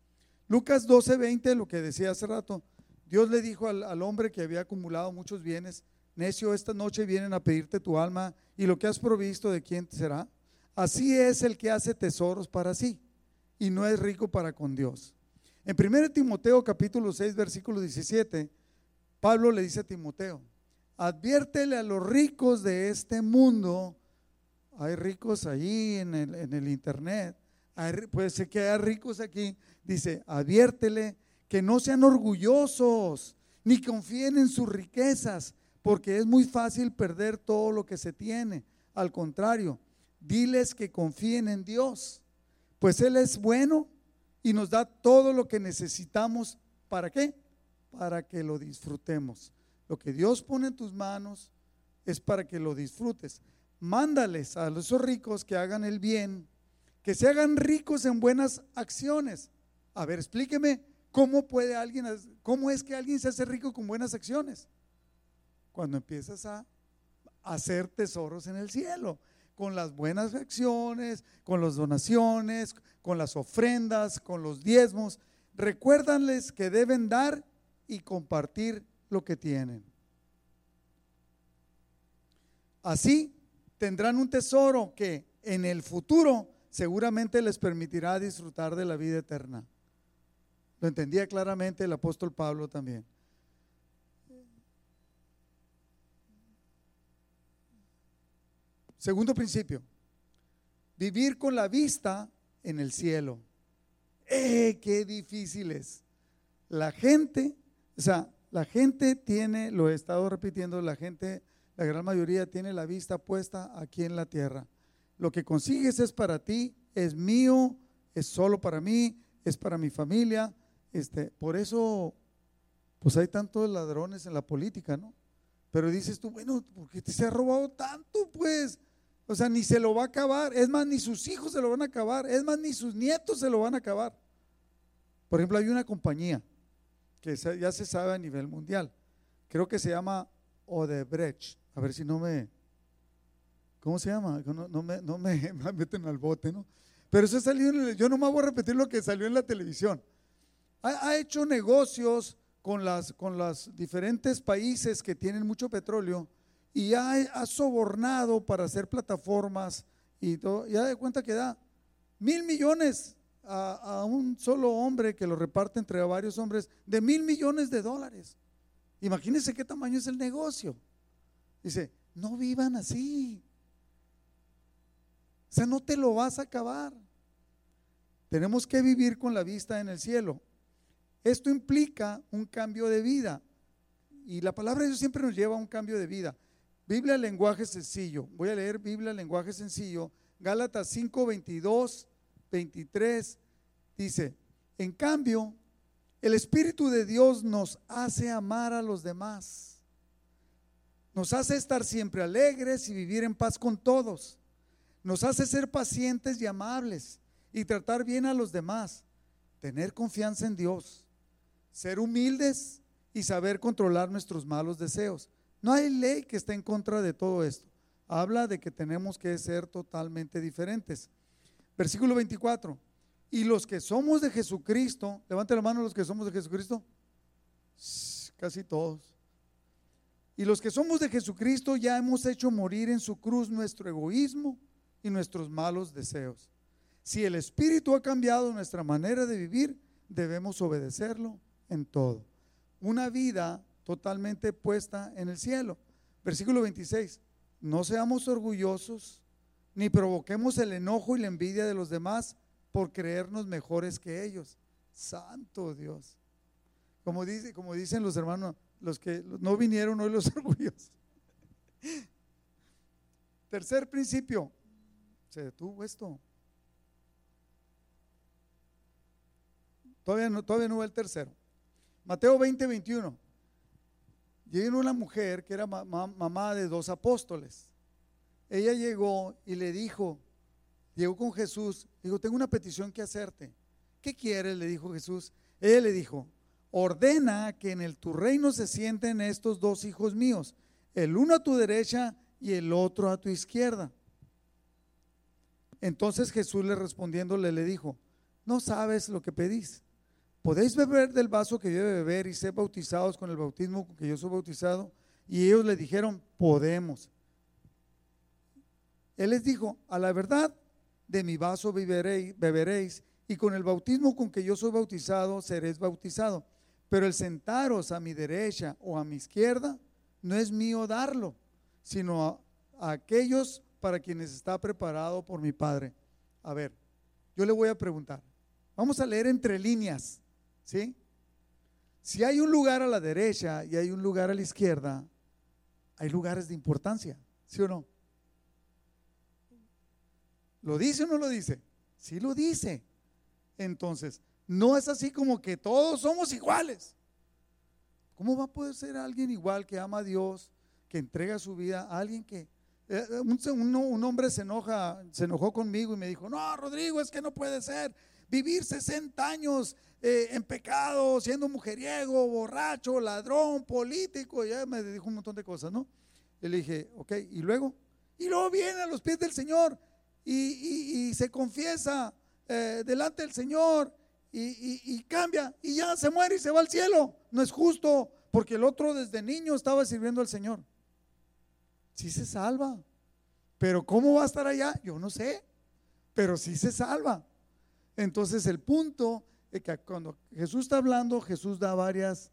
Lucas 12:20, lo que decía hace rato, Dios le dijo al, hombre que había acumulado muchos bienes, necio, esta noche vienen a pedirte tu alma y lo que has provisto de quién será. Así es el que hace tesoros para sí y no es rico para con Dios. En 1 Timoteo capítulo 6 versículo 17, Pablo le dice a Timoteo, adviértele a los ricos de este mundo, hay ricos ahí en el, en el internet, puede ser que haya ricos aquí, dice, adviértele que no sean orgullosos ni confíen en sus riquezas, porque es muy fácil perder todo lo que se tiene. Al contrario, diles que confíen en Dios, pues Él es bueno y nos da todo lo que necesitamos. ¿Para qué? Para que lo disfrutemos. Lo que Dios pone en tus manos es para que lo disfrutes. Mándales a esos ricos que hagan el bien que se hagan ricos en buenas acciones. A ver, explíqueme cómo puede alguien, cómo es que alguien se hace rico con buenas acciones. Cuando empiezas a hacer tesoros en el cielo, con las buenas acciones, con las donaciones, con las ofrendas, con los diezmos. Recuérdanles que deben dar y compartir lo que tienen. Así tendrán un tesoro que en el futuro seguramente les permitirá disfrutar de la vida eterna. Lo entendía claramente el apóstol Pablo también. Segundo principio, vivir con la vista en el cielo. ¡Eh, qué difícil es! La gente, o sea, la gente tiene, lo he estado repitiendo, la gente, la gran mayoría tiene la vista puesta aquí en la tierra. Lo que consigues es para ti, es mío, es solo para mí, es para mi familia. Este, por eso, pues hay tantos ladrones en la política, ¿no? Pero dices tú, bueno, ¿por qué te se ha robado tanto? Pues, o sea, ni se lo va a acabar. Es más, ni sus hijos se lo van a acabar. Es más, ni sus nietos se lo van a acabar. Por ejemplo, hay una compañía ya se sabe a nivel mundial. Creo que se llama Odebrecht. A ver si no me, ¿cómo se llama? No, me, no [LAUGHS] me, meten al bote, ¿no? Pero eso salió, en yo no me voy a repetir lo que salió en la televisión. Ha, ha hecho negocios con, las, con los diferentes países que tienen mucho petróleo y ha, ha sobornado para hacer plataformas y todo. Ya de cuenta que da mil millones a, un solo hombre que lo reparte entre varios hombres de mil millones de dólares. Imagínense qué tamaño es el negocio. Dice, no vivan así. O sea, no te lo vas a acabar. Tenemos que vivir con la vista en el cielo. Esto implica un cambio de vida. Y la palabra de Dios siempre nos lleva a un cambio de vida. Biblia, lenguaje sencillo. Voy a leer Biblia, lenguaje sencillo. Gálatas 5, 22 23 dice, en cambio, el Espíritu de Dios nos hace amar a los demás. Nos hace estar siempre alegres y vivir en paz con todos. Nos hace ser pacientes y amables y tratar bien a los demás. Tener confianza en Dios. Ser humildes y saber controlar nuestros malos deseos. No hay ley que esté en contra de todo esto. Habla de que tenemos que ser totalmente diferentes. Versículo 24. Y los que somos de Jesucristo, levante la mano los que somos de Jesucristo. Casi todos. Y los que somos de Jesucristo ya hemos hecho morir en su cruz nuestro egoísmo y nuestros malos deseos. Si el Espíritu ha cambiado nuestra manera de vivir, debemos obedecerlo en todo. Una vida totalmente puesta en el cielo. Versículo 26. No seamos orgullosos ni provoquemos el enojo y la envidia de los demás por creernos mejores que ellos. Santo Dios. Como, dice, como dicen los hermanos, los que no vinieron hoy los [LAUGHS] orgullosos. Tercer principio. Se detuvo esto. Todavía no, todavía no el tercero. Mateo 20, 21. Llegó una mujer que era mamá de dos apóstoles ella llegó y le dijo, llegó con Jesús, dijo, tengo una petición que hacerte. ¿Qué quieres? Le dijo Jesús. Ella le dijo, ordena que en el, tu reino se sienten estos dos hijos míos, el uno a tu derecha y el otro a tu izquierda. Entonces Jesús le respondiéndole le dijo, no sabes lo que pedís. ¿Podéis beber del vaso que yo de beber y ser bautizados con el bautismo con que yo soy bautizado? Y ellos le dijeron, podemos. Él les dijo, a la verdad, de mi vaso beberéis y con el bautismo con que yo soy bautizado seréis bautizado. Pero el sentaros a mi derecha o a mi izquierda no es mío darlo, sino a, aquellos para quienes está preparado por mi Padre. A ver, yo le voy a preguntar. Vamos a leer entre líneas, ¿sí? Si hay un lugar a la derecha y hay un lugar a la izquierda, hay lugares de importancia, ¿sí o no? ¿Lo dice o no lo dice? Sí lo dice. Entonces, no es así como que todos somos iguales. ¿Cómo va a poder ser alguien igual que ama a Dios, que entrega su vida a alguien que... Eh, un, hombre se enoja, se enojó conmigo y me dijo, no, Rodrigo, es que no puede ser. Vivir 60 años eh, en pecado, siendo mujeriego, borracho, ladrón, político, ya me dijo un montón de cosas, ¿no? Y le dije, ok, ¿y luego? Y luego viene a los pies del Señor y, se confiesa eh, delante del Señor y, cambia y ya se muere y se va al cielo. No es justo porque el otro desde niño estaba sirviendo al Señor. Sí se salva. Pero ¿cómo va a estar allá? Yo no sé. Pero sí se salva. Entonces el punto es que cuando Jesús está hablando, Jesús da varias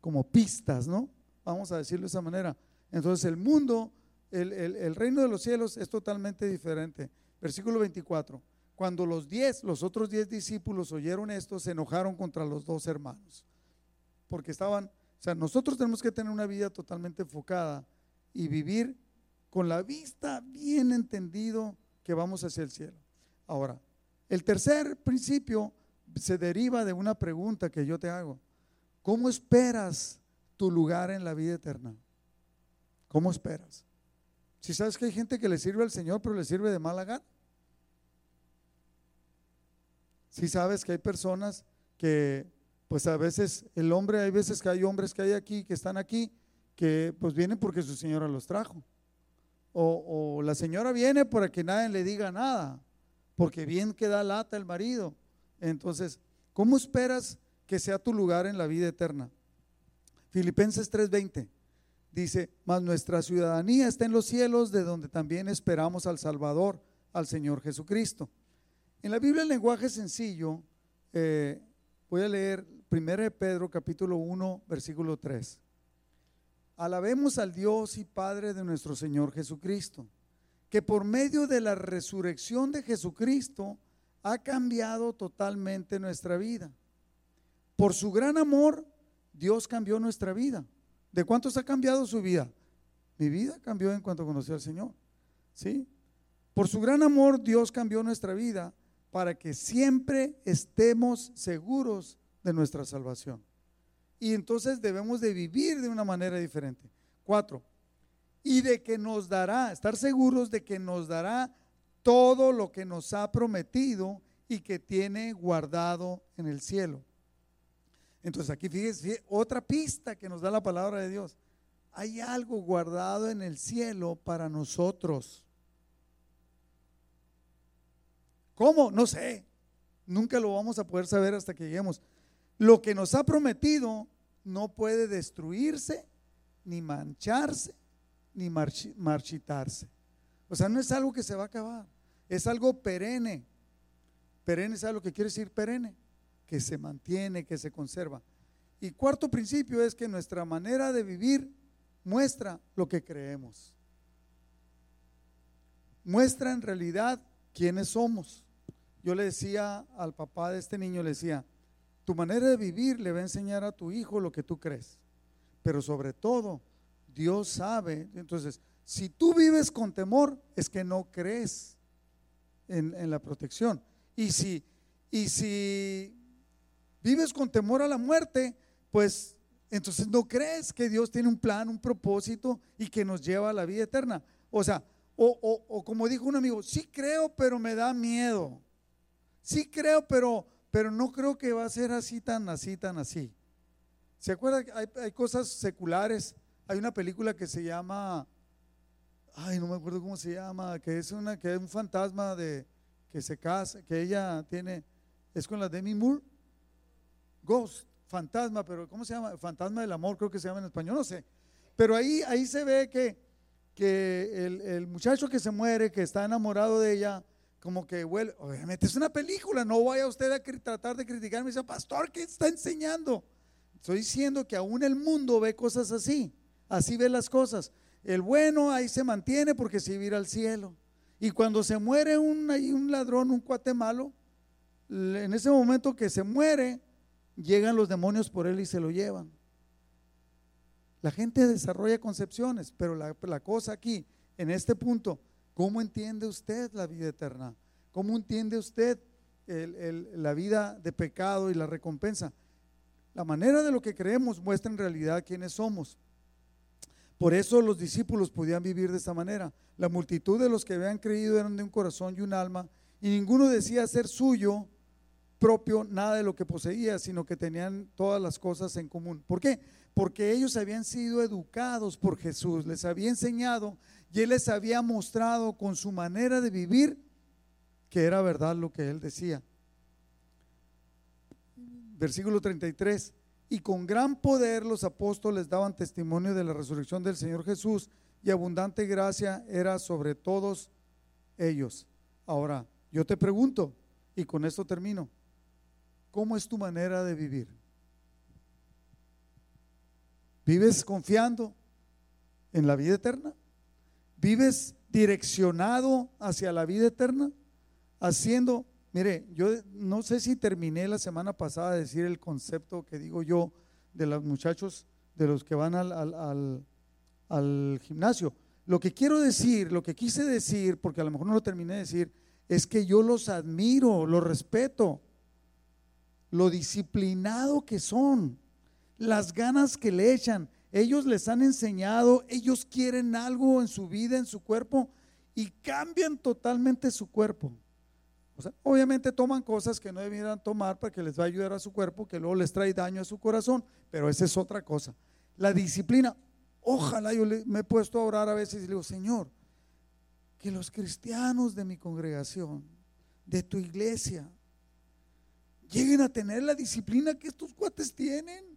como pistas, ¿no? Vamos a decirlo de esa manera. Entonces el mundo, el reino de los cielos es totalmente diferente. Versículo 24. Cuando los diez, los otros diez discípulos oyeron esto, se enojaron contra los dos hermanos. Porque estaban, o sea, nosotros tenemos que tener una vida totalmente enfocada y vivir con la vista bien entendido que vamos hacia el cielo. Ahora, el tercer principio se deriva de una pregunta que yo te hago. ¿Cómo esperas tu lugar en la vida eterna? ¿Cómo esperas? Si sabes que hay gente que le sirve al Señor, pero le sirve de mala gana. Si sabes que hay personas que, pues a veces el hombre, hay veces que hay hombres que hay aquí, que están aquí, que pues vienen porque su señora los trajo. O, la señora viene para que nadie le diga nada, porque bien que da lata el marido. Entonces, ¿cómo esperas que sea tu lugar en la vida eterna? Filipenses 3:20 dice, mas nuestra ciudadanía está en los cielos, de donde también esperamos al Salvador, al Señor Jesucristo. En la Biblia, el lenguaje sencillo, eh, voy a leer 1 Pedro capítulo 1, versículo 3. Alabemos al Dios y Padre de nuestro Señor Jesucristo, que por medio de la resurrección de Jesucristo ha cambiado totalmente nuestra vida. Por su gran amor, Dios cambió nuestra vida. ¿De cuántos ha cambiado su vida? Mi vida cambió en cuanto conocí al Señor. ¿Sí? Por su gran amor, Dios cambió nuestra vida para que siempre estemos seguros de nuestra salvación. Y entonces debemos de vivir de una manera diferente. Cuatro, y de que nos dará, estar seguros de que nos dará todo lo que nos ha prometido y que tiene guardado en el cielo. Entonces aquí fíjese, otra pista que nos da la palabra de Dios. Hay algo guardado en el cielo para nosotros. ¿Cómo? No sé. Nunca lo vamos a poder saber hasta que lleguemos. Lo que nos ha prometido no puede destruirse, ni mancharse, ni marchitarse. O sea, no es algo que se va a acabar, es algo perenne. Perenne, ¿sabe lo que quiere decir perenne? Que se mantiene, que se conserva. Y cuarto principio es que nuestra manera de vivir muestra lo que creemos. Muestra en realidad quiénes somos. Yo le decía al papá de este niño, le decía, tu manera de vivir le va a enseñar a tu hijo lo que tú crees. Pero sobre todo, Dios sabe. Entonces, si tú vives con temor, es que no crees en, la protección. Y si, y si vives con temor a la muerte, pues entonces no crees que Dios tiene un plan, un propósito y que nos lleva a la vida eterna. O sea, o, como dijo un amigo, sí creo, pero me da miedo. Sí creo, pero, pero no creo que va a ser así, tan así, tan así. ¿Se acuerdan? Hay, hay cosas seculares. Hay una película que se llama, ay, no me acuerdo cómo se llama, que es una, que es un fantasma de que se casa, que ella tiene, es con la Demi Moore, Ghost, fantasma, pero ¿cómo se llama? Fantasma del amor, creo que se llama en español, no sé. Pero ahí, ahí se ve que que el, muchacho que se muere, que está enamorado de ella, como que huele, obviamente es una película, no vaya usted a tratar de criticarme y dice, pastor, ¿qué está enseñando? Estoy diciendo que aún el mundo ve cosas así, así ve las cosas. El bueno ahí se mantiene porque se va al cielo. Y cuando se muere un, un ladrón, un cuate malo, en ese momento que se muere, llegan los demonios por él y se lo llevan. La gente desarrolla concepciones, pero la, cosa aquí, en este punto, ¿cómo entiende usted la vida eterna? ¿Cómo entiende usted la vida de pecado y la recompensa? La manera de lo que creemos muestra en realidad quiénes somos. Por eso los discípulos podían vivir de esta manera. La multitud de los que habían creído eran de un corazón y un alma, y ninguno decía ser suyo propio nada de lo que poseía, sino que tenían todas las cosas en común. ¿Por qué? porque ellos habían sido educados por Jesús, les había enseñado y Él les había mostrado con su manera de vivir que era verdad lo que Él decía. Versículo 33, y con gran poder los apóstoles daban testimonio de la resurrección del Señor Jesús y abundante gracia era sobre todos ellos. Ahora, yo te pregunto, y con esto termino, ¿cómo es tu manera de vivir? ¿Vives confiando en la vida eterna? ¿Vives direccionado hacia la vida eterna? Haciendo, mire, yo no sé si terminé la semana pasada de decir el concepto que digo yo de los muchachos, de los que van al, al gimnasio. Lo que quiero decir, lo que quise decir, porque a lo mejor no lo terminé de decir, es que yo los admiro, los respeto, lo disciplinado que son las ganas que le echan. Ellos les han enseñado, ellos quieren algo en su vida, en su cuerpo, y cambian totalmente su cuerpo. obviamente toman cosas que no debieran tomar para que les va a ayudar a su cuerpo, que luego les trae daño a su corazón, pero esa es otra cosa. La disciplina, Ojalá yo me he puesto a orar a veces y le digo, Señor, que los cristianos de mi congregación, de tu iglesia, lleguen a tener la disciplina que estos cuates tienen.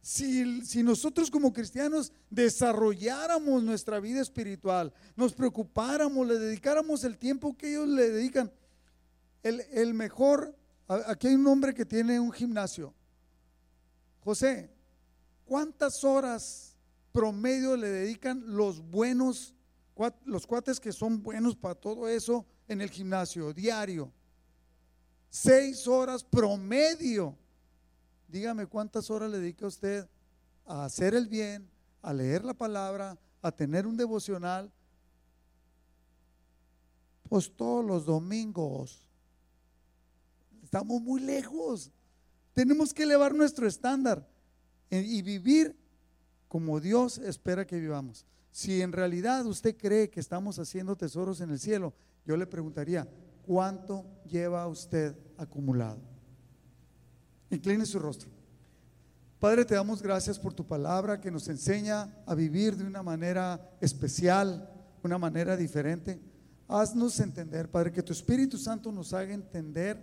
Si, nosotros como cristianos desarrolláramos nuestra vida espiritual, nos preocupáramos, le dedicáramos el tiempo que ellos le dedican, el, el mejor, aquí hay un hombre que tiene un gimnasio. José, ¿cuántas horas promedio le dedican los buenos, los cuates que son buenos para todo eso en el gimnasio diario? Seis horas promedio. Dígame cuántas horas le dedica usted a hacer el bien, a leer la palabra, a tener un devocional. Pues todos los domingos. Estamos muy lejos. Tenemos que elevar nuestro estándar y vivir como Dios espera que vivamos. Si en realidad usted cree que estamos haciendo tesoros en el cielo, yo le preguntaría, ¿cuánto lleva usted acumulado? Incline su rostro. Padre, te damos gracias por tu palabra que nos enseña a vivir de una manera especial, una manera diferente. Haznos entender, Padre, que tu Espíritu Santo nos haga entender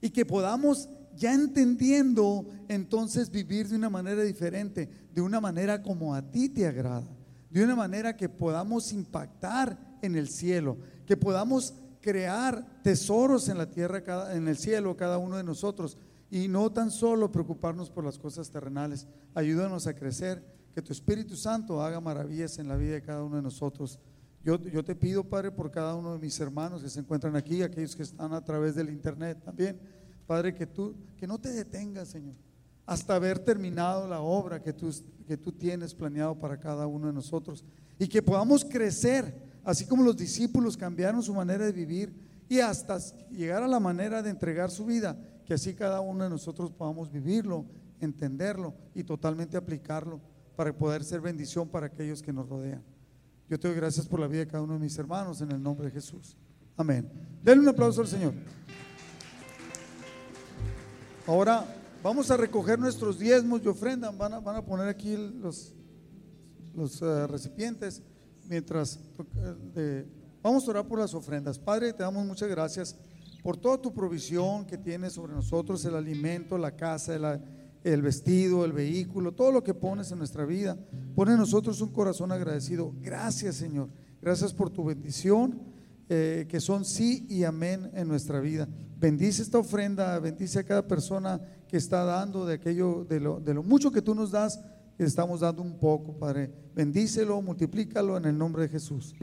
y que podamos ya entendiendo entonces vivir de una manera diferente, de una manera como a ti te agrada, de una manera que podamos impactar en el cielo, que podamos crear tesoros en la tierra, en el cielo, cada uno de nosotros, y no tan solo preocuparnos por las cosas terrenales. Ayúdanos a crecer, que tu Espíritu Santo haga maravillas en la vida de cada uno de nosotros. Yo, yo te pido, Padre, por cada uno de mis hermanos que se encuentran aquí, aquellos que están a través del Internet también Padre, que tú, que no te detengas, Señor, hasta haber terminado la obra que tú, que tú tienes planeado para cada uno de nosotros. Y que podamos crecer, así como los discípulos cambiaron su manera de vivir y hasta llegar a la manera de entregar su vida, que así cada uno de nosotros podamos vivirlo, entenderlo y totalmente aplicarlo para poder ser bendición para aquellos que nos rodean. Yo te doy gracias por la vida de cada uno de mis hermanos en el nombre de Jesús. Amén. Denle un aplauso al Señor. Ahora vamos a recoger nuestros diezmos y ofrendas. Van a, van a poner aquí los, los eh, recipientes mientras eh, vamos a orar por las ofrendas. Padre, te damos muchas gracias por toda tu provisión que tienes sobre nosotros, el alimento, la casa, el, vestido, el vehículo, todo lo que pones en nuestra vida. Pone en nosotros un corazón agradecido. Gracias, Señor. Gracias por tu bendición, eh, que son sí y amén en nuestra vida. Bendice esta ofrenda, bendice a cada persona que está dando de aquello, de lo, de lo mucho que tú nos das, estamos dando un poco, Padre. Bendícelo, multiplícalo en el nombre de Jesús.